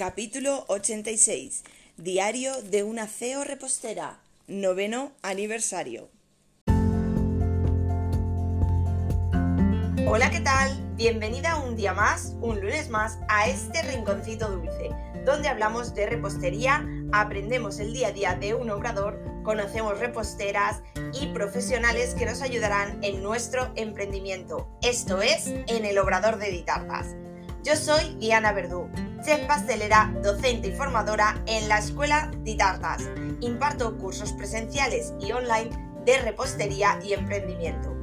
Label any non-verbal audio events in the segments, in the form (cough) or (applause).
Capítulo 86. Diario de una CEO repostera. Noveno aniversario. Hola, ¿qué tal? Bienvenida un día más, un lunes más, a este rinconcito dulce, donde hablamos de repostería, aprendemos el día a día de un obrador, conocemos reposteras y profesionales que nos ayudarán en nuestro emprendimiento. Esto es En el Obrador de Ditartas. Yo soy Diana Verdú, chef pastelera, docente y formadora en la Escuela Ditartas. Imparto cursos presenciales y online de repostería y emprendimiento.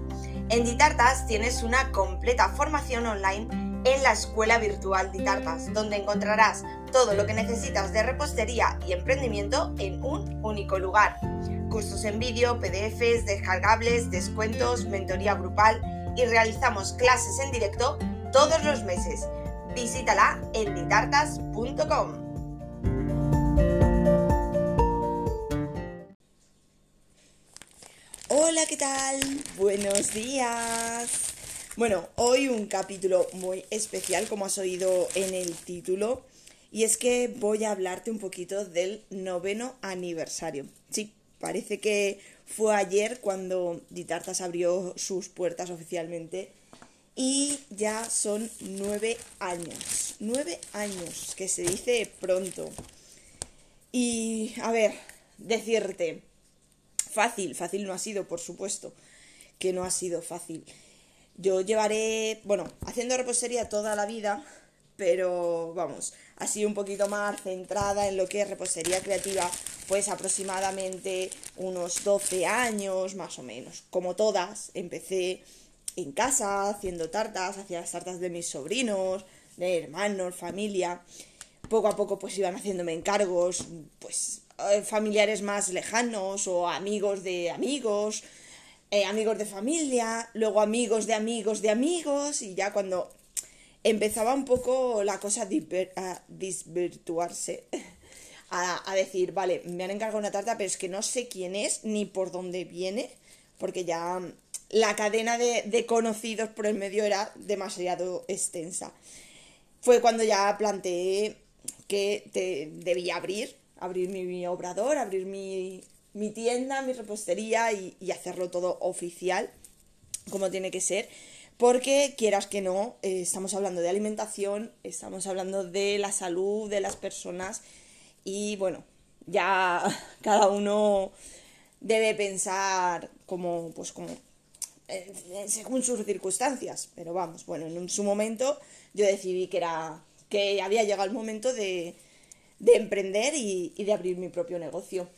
En Ditartas tienes una completa formación online en la Escuela Virtual Ditartas, donde encontrarás todo lo que necesitas de repostería y emprendimiento en un único lugar. Cursos en vídeo, PDFs, descargables, descuentos, mentoría grupal y realizamos clases en directo todos los meses. Visítala en ditartas.com. Hola, ¿qué tal? Buenos días. Bueno, hoy un capítulo muy especial, como has oído en el título, y es que voy a hablarte un poquito del noveno aniversario. Sí, parece que fue ayer cuando Ditartas abrió sus puertas oficialmente y ya son nueve años. Nueve años, que se dice pronto. Y, a ver, decirte, fácil, fácil no ha sido, por supuesto, que no ha sido fácil. Yo llevaré, bueno, haciendo repostería toda la vida, pero vamos, así un poquito más centrada en lo que es repostería creativa, pues aproximadamente unos 12 años más o menos. Como todas, empecé en casa haciendo tartas, hacía las tartas de mis sobrinos, de hermanos, familia. Poco a poco pues iban haciéndome encargos, pues eh, familiares más lejanos o amigos de amigos, eh, amigos de familia, luego amigos de amigos de amigos y ya cuando empezaba un poco la cosa a disvirtuarse, (laughs) a, a, decir, vale, me han encargado una tarta, pero es que no sé quién es ni por dónde viene, porque ya la cadena de, conocidos por el medio era demasiado extensa. Fue cuando ya planteé que debía abrir, abrir mi, obrador, abrir mi, tienda, mi repostería y, hacerlo todo oficial, como tiene que ser porque quieras que no, eh, estamos hablando de alimentación, estamos hablando de la salud de las personas y bueno, ya (laughs) cada uno debe pensar como, pues como, según sus circunstancias, pero vamos, bueno, en su momento yo decidí que era, que había llegado el momento de, de emprender y, de abrir mi propio negocio.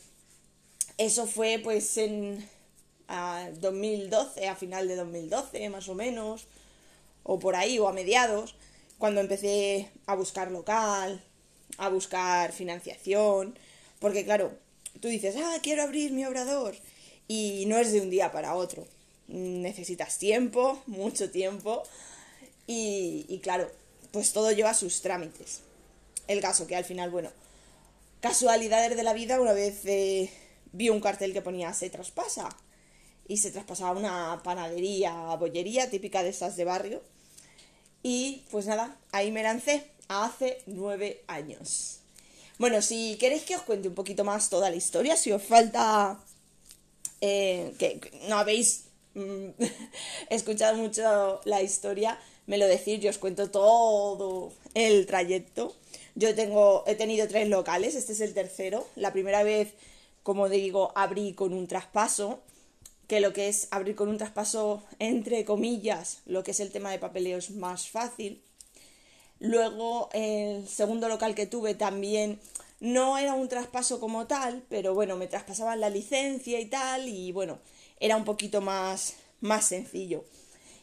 Eso fue pues en a 2012, a final de 2012 más o menos, o por ahí, o a mediados, cuando empecé a buscar local, a buscar financiación, porque claro, tú dices, ah, quiero abrir mi obrador, y no es de un día para otro, necesitas tiempo, mucho tiempo, y, y claro, pues todo lleva sus trámites. El caso que al final, bueno, casualidades de la vida, una vez eh, vi un cartel que ponía se traspasa y se traspasaba una panadería, bollería típica de esas de barrio. Y pues nada, ahí me lancé hace nueve años. Bueno, si queréis que os cuente un poquito más toda la historia, si os falta eh, que no habéis (laughs) mm, escuchado mucho la historia, me lo decís, yo os cuento todo el trayecto. Yo tengo, he tenido tres locales, este es el tercero. La primera vez, como digo, abrí con un traspaso que lo que es abrir con un traspaso entre comillas, lo que es el tema de papeleo es más fácil. Luego el segundo local que tuve también no era un traspaso como tal, pero bueno, me traspasaban la licencia y tal y bueno, era un poquito más, más sencillo.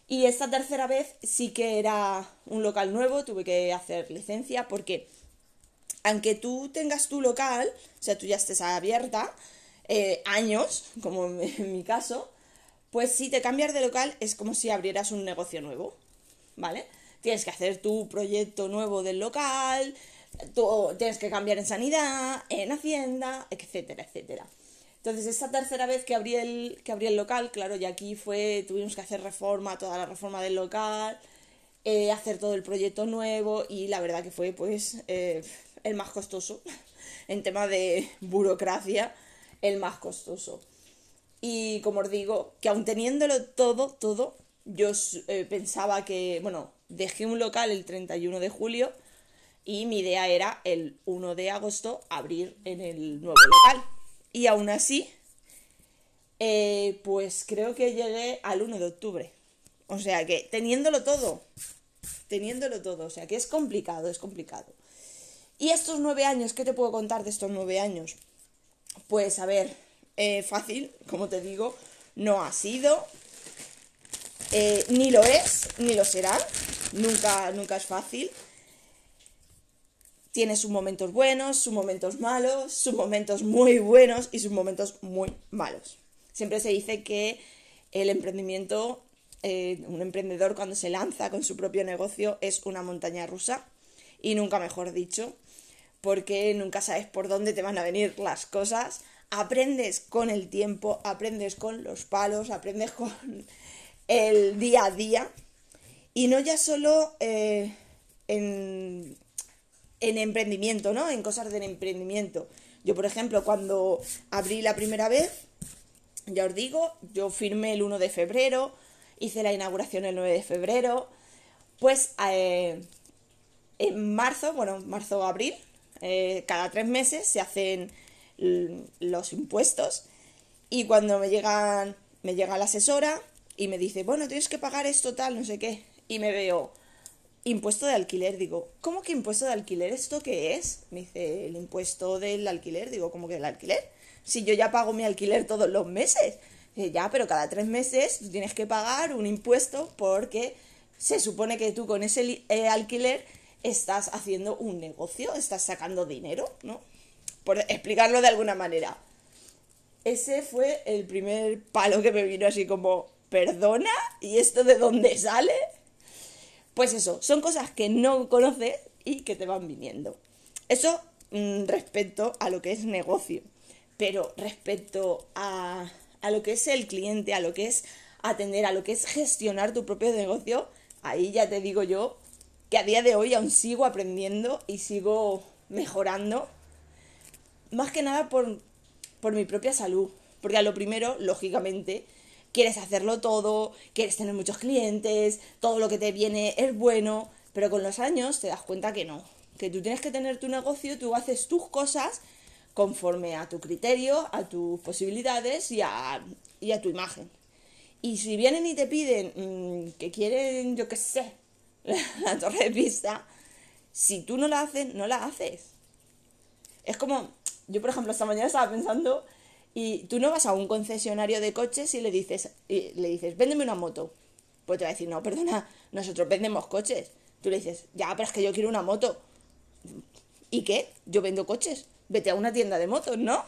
Y esta tercera vez sí que era un local nuevo, tuve que hacer licencia porque aunque tú tengas tu local, o sea, tú ya estés abierta, eh, años, como en mi caso, pues si te cambias de local es como si abrieras un negocio nuevo, ¿vale? Tienes que hacer tu proyecto nuevo del local, tú tienes que cambiar en sanidad, en hacienda, etcétera, etcétera. Entonces, esta tercera vez que abrí el, que abrí el local, claro, y aquí fue, tuvimos que hacer reforma, toda la reforma del local, eh, hacer todo el proyecto nuevo, y la verdad que fue, pues, eh, el más costoso. (laughs) en tema de burocracia, el más costoso. Y como os digo, que aun teniéndolo todo, todo, yo eh, pensaba que, bueno, dejé un local el 31 de julio y mi idea era el 1 de agosto abrir en el nuevo local. Y aún así, eh, pues creo que llegué al 1 de octubre. O sea que teniéndolo todo, teniéndolo todo, o sea que es complicado, es complicado. Y estos nueve años, ¿qué te puedo contar de estos nueve años? Pues a ver, eh, fácil, como te digo, no ha sido, eh, ni lo es, ni lo será, nunca, nunca es fácil. Tiene sus momentos buenos, sus momentos malos, sus momentos muy buenos y sus momentos muy malos. Siempre se dice que el emprendimiento, eh, un emprendedor cuando se lanza con su propio negocio es una montaña rusa y nunca mejor dicho, porque nunca sabes por dónde te van a venir las cosas. Aprendes con el tiempo, aprendes con los palos, aprendes con el día a día y no ya solo eh, en, en emprendimiento, ¿no? En cosas del emprendimiento. Yo, por ejemplo, cuando abrí la primera vez, ya os digo, yo firmé el 1 de febrero, hice la inauguración el 9 de febrero, pues eh, en marzo, bueno, marzo o abril, eh, cada tres meses se hacen los impuestos y cuando me llegan, me llega la asesora y me dice, bueno, tienes que pagar esto tal, no sé qué, y me veo impuesto de alquiler, digo, ¿cómo que impuesto de alquiler? ¿Esto qué es? Me dice, el impuesto del alquiler, digo, ¿cómo que del alquiler? si yo ya pago mi alquiler todos los meses? ya, pero cada tres meses tú tienes que pagar un impuesto porque se supone que tú con ese eh, alquiler estás haciendo un negocio, estás sacando dinero, ¿no? Por explicarlo de alguna manera. Ese fue el primer palo que me vino así como, perdona, ¿y esto de dónde sale? Pues eso, son cosas que no conoces y que te van viniendo. Eso mm, respecto a lo que es negocio. Pero respecto a, lo que es el cliente, a lo que es atender, a lo que es gestionar tu propio negocio, ahí ya te digo yo que a día de hoy aún sigo aprendiendo y sigo mejorando. Más que nada por, por mi propia salud. Porque a lo primero, lógicamente, quieres hacerlo todo, quieres tener muchos clientes, todo lo que te viene es bueno, pero con los años te das cuenta que no, que tú tienes que tener tu negocio, tú haces tus cosas conforme a tu criterio, a tus posibilidades y a, tu imagen. Y si vienen y te piden mm, que quieren, yo qué sé, (laughs) la torre de pista, si tú no la haces, no la haces. Es como, yo por ejemplo esta mañana estaba pensando y tú no vas a un concesionario de coches y le dices, y le dices, véndeme una moto. Pues te va a decir, no, perdona, nosotros vendemos coches. Tú le dices, ya, pero es que yo quiero una moto. ¿Y qué? Yo vendo coches vete a una tienda de motos, ¿no?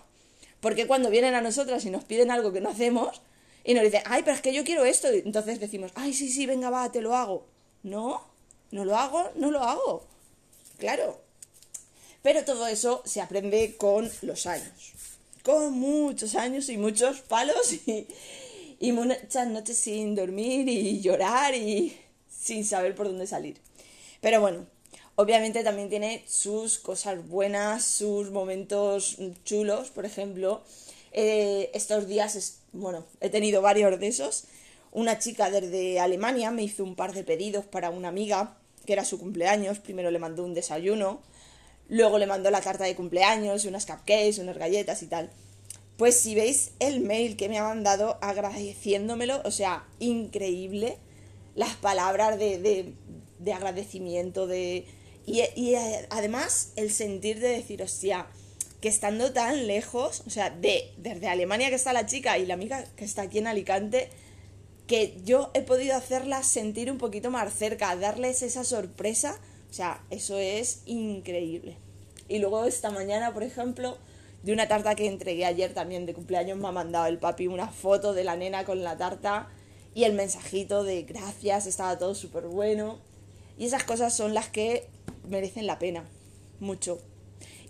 Porque cuando vienen a nosotras y nos piden algo que no hacemos y nos dicen, ay, pero es que yo quiero esto, entonces decimos, ay, sí, sí, venga, va, te lo hago. No, no lo hago, no lo hago. Claro. Pero todo eso se aprende con los años. Con muchos años y muchos palos y, muchas noches sin dormir y llorar y sin saber por dónde salir. Pero bueno, Obviamente también tiene sus cosas buenas, sus momentos chulos, por ejemplo. Eh, estos días, bueno, he tenido varios de esos. Una chica desde Alemania me hizo un par de pedidos para una amiga, que era su cumpleaños. Primero le mandó un desayuno, luego le mandó la carta de cumpleaños, unas cupcakes, unas galletas y tal. Pues si veis el mail que me ha mandado agradeciéndomelo, o sea, increíble, las palabras de, de agradecimiento, de, y, eh, además el sentir de decir, hostia, que estando tan lejos, o sea, de desde Alemania que está la chica y la amiga que está aquí en Alicante, que yo he podido hacerla sentir un poquito más cerca, darles esa sorpresa, o sea, eso es increíble. Y luego esta mañana, por ejemplo, de una tarta que entregué ayer también de cumpleaños, me ha mandado el papi una foto de la nena con la tarta y el mensajito de gracias, estaba todo súper bueno. Y esas cosas son las que merecen la pena, mucho.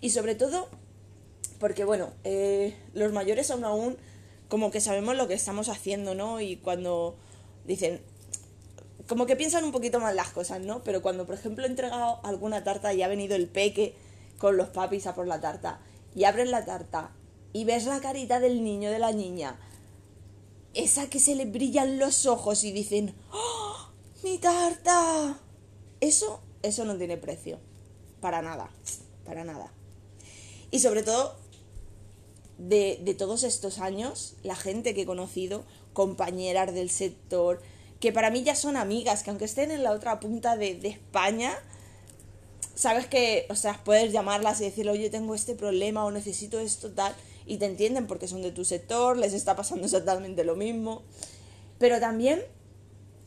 Y sobre todo porque, bueno, eh, los mayores aún aún como que sabemos lo que estamos haciendo, ¿no? Y cuando dicen, como que piensan un poquito más las cosas, ¿no? Pero cuando, por ejemplo, he entregado alguna tarta y ha venido el peque con los papis a por la tarta y abres la tarta y ves la carita del niño, de la niña, esa que se le brillan los ojos y dicen, ¡Oh, mi tarta! Eso, eso no tiene precio. Para nada, para nada. Y sobre todo, de, de todos estos años, la gente que he conocido, compañeras del sector, que para mí ya son amigas, que aunque estén en la otra punta de, de España, sabes que, o sea, puedes llamarlas y decirle, oye, tengo este problema o necesito esto, tal, y te entienden porque son de tu sector, les está pasando exactamente lo mismo. Pero también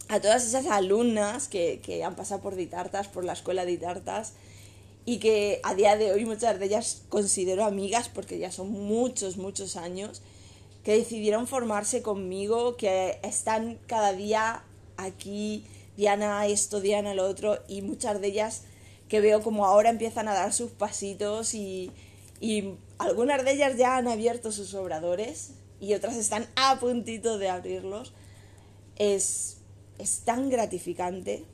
a todas esas alumnas que, que han pasado por Ditartas, por la escuela Ditartas, y que a día de hoy muchas de ellas considero amigas porque ya son muchos, muchos años, que decidieron formarse conmigo, que están cada día aquí, Diana esto, Diana lo otro, y muchas de ellas que veo como ahora empiezan a dar sus pasitos y, y algunas de ellas ya han abierto sus obradores y otras están a puntito de abrirlos. Es, es tan gratificante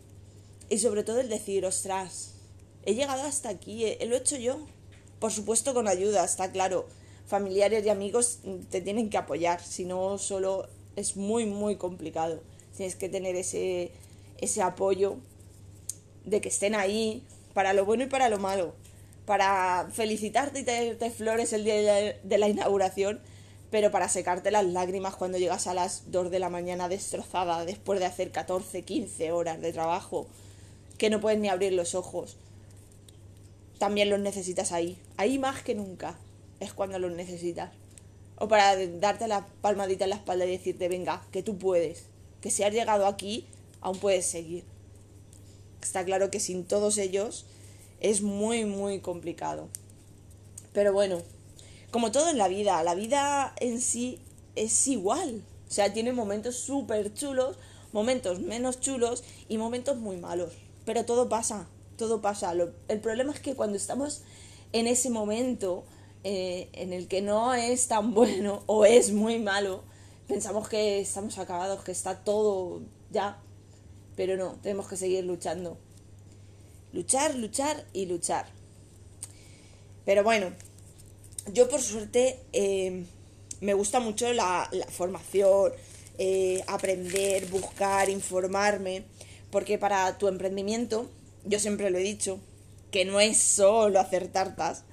y sobre todo el decir, ostras, he llegado hasta aquí, eh, lo he hecho yo. Por supuesto con ayuda, está claro. Familiares y amigos te tienen que apoyar, si no solo es muy, muy complicado. Tienes que tener ese, ese apoyo de que estén ahí para lo bueno y para lo malo. Para felicitarte y darte flores el día de la inauguración, pero para secarte las lágrimas cuando llegas a las 2 de la mañana destrozada después de hacer 14, 15 horas de trabajo, que no puedes ni abrir los ojos también los necesitas ahí. Ahí más que nunca es cuando los necesitas. O para darte la palmadita en la espalda y decirte, venga, que tú puedes. Que si has llegado aquí, aún puedes seguir. Está claro que sin todos ellos es muy, muy complicado. Pero bueno, como todo en la vida, la vida en sí es igual. O sea, tiene momentos súper chulos, momentos menos chulos y momentos muy malos. Pero todo pasa todo pasa. el problema es que cuando estamos en ese momento eh, en el que no es tan bueno o es muy malo, pensamos que estamos acabados, que está todo ya. Pero no, tenemos que seguir luchando. Luchar, luchar y luchar. Pero bueno, yo por suerte eh, me gusta mucho la, formación, eh, aprender, buscar, informarme, porque para tu emprendimiento yo siempre lo he dicho, que no es solo hacer tartas.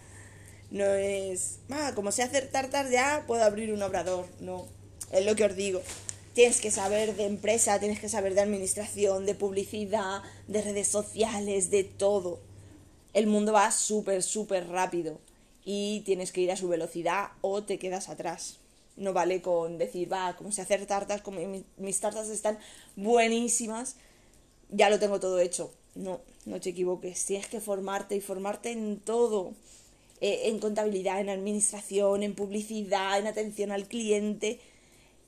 No es, ah, como sé hacer tartas ya puedo abrir un obrador. No, es lo que os digo. Tienes que saber de empresa, tienes que saber de administración, de publicidad, de redes sociales, de todo. El mundo va súper, súper rápido y tienes que ir a su velocidad o te quedas atrás. No vale con decir, va, como sé hacer tartas, como mis tartas están buenísimas, ya lo tengo todo hecho. No, no te equivoques. Tienes que formarte y formarte en todo. Eh, en contabilidad, en administración, en publicidad, en atención al cliente,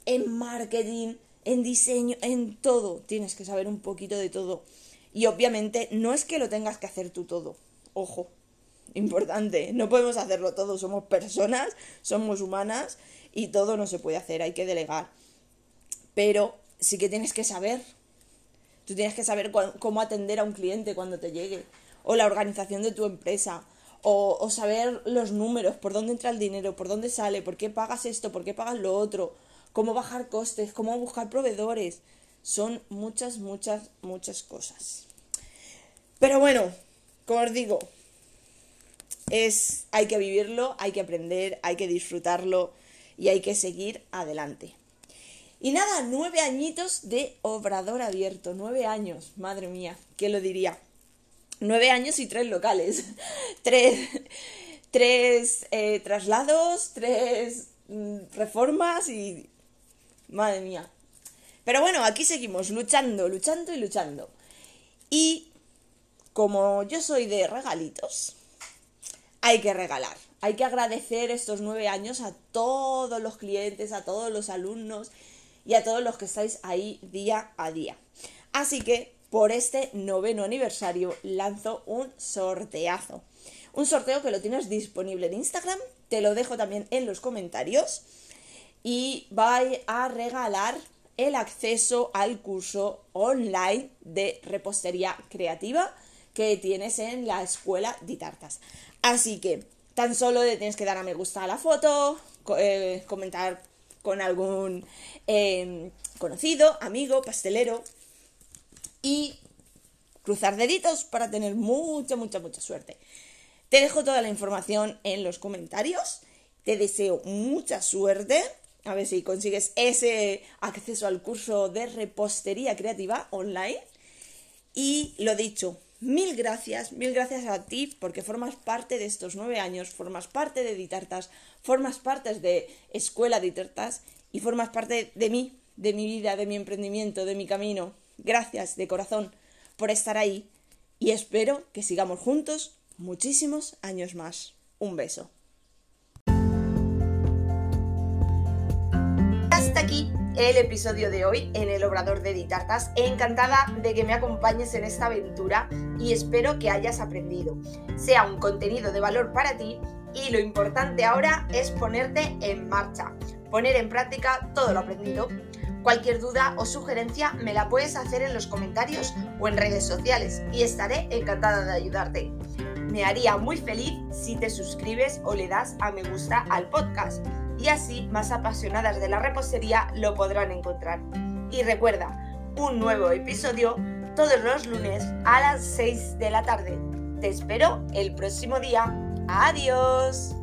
en marketing, en diseño, en todo. Tienes que saber un poquito de todo. Y obviamente no es que lo tengas que hacer tú todo. Ojo, importante. No podemos hacerlo todo. Somos personas, somos humanas y todo no se puede hacer. Hay que delegar. Pero sí que tienes que saber Tú tienes que saber cómo atender a un cliente cuando te llegue, o la organización de tu empresa, o, saber los números, por dónde entra el dinero, por dónde sale, por qué pagas esto, por qué pagas lo otro, cómo bajar costes, cómo buscar proveedores. Son muchas, muchas, muchas cosas. Pero bueno, como os digo, es, hay que vivirlo, hay que aprender, hay que disfrutarlo y hay que seguir adelante. Y nada, nueve añitos de obrador abierto, nueve años, madre mía, ¿qué lo diría? Nueve años y tres locales, (laughs) tres, tres eh, traslados, tres mm, reformas y... Madre mía. Pero bueno, aquí seguimos luchando, luchando y luchando. Y como yo soy de regalitos, hay que regalar. Hay que agradecer estos nueve años a todos los clientes, a todos los alumnos y a todos los que estáis ahí día a día. Así que por este noveno aniversario lanzo un sorteazo. Un sorteo que lo tienes disponible en Instagram, te lo dejo también en los comentarios y voy a regalar el acceso al curso online de repostería creativa que tienes en la escuela de tartas. Así que tan solo le tienes que dar a me gusta a la foto, eh, comentar con algún em, conocido, amigo, pastelero y cruzar deditos para tener mucha, mucha, mucha suerte. Te dejo toda la información en los comentarios. Te deseo mucha suerte. A ver si consigues ese acceso al curso de repostería creativa online. Y lo dicho, mil gracias, mil gracias a ti porque formas parte de estos nueve años, formas parte de Ditartas, formas parte de Escuela Ditartas y formas parte de mí, de mi vida, de mi emprendimiento, de mi camino. Gracias de corazón por estar ahí y espero que sigamos juntos muchísimos años más. Un beso. Hasta aquí el episodio de hoy en el Obrador de Ditartas. Encantada de que me acompañes en esta aventura y espero que hayas aprendido. Sea un contenido de valor para ti y lo importante ahora es ponerte en marcha, poner en práctica todo lo aprendido. Cualquier duda o sugerencia me la puedes hacer en los comentarios o en redes sociales y estaré encantada de ayudarte. Me haría muy feliz si te suscribes o le das a me gusta al podcast y así más apasionadas de la repostería lo podrán encontrar. Y recuerda, un nuevo episodio todos los lunes a las 6 de la tarde. Te espero el próximo día. Adiós.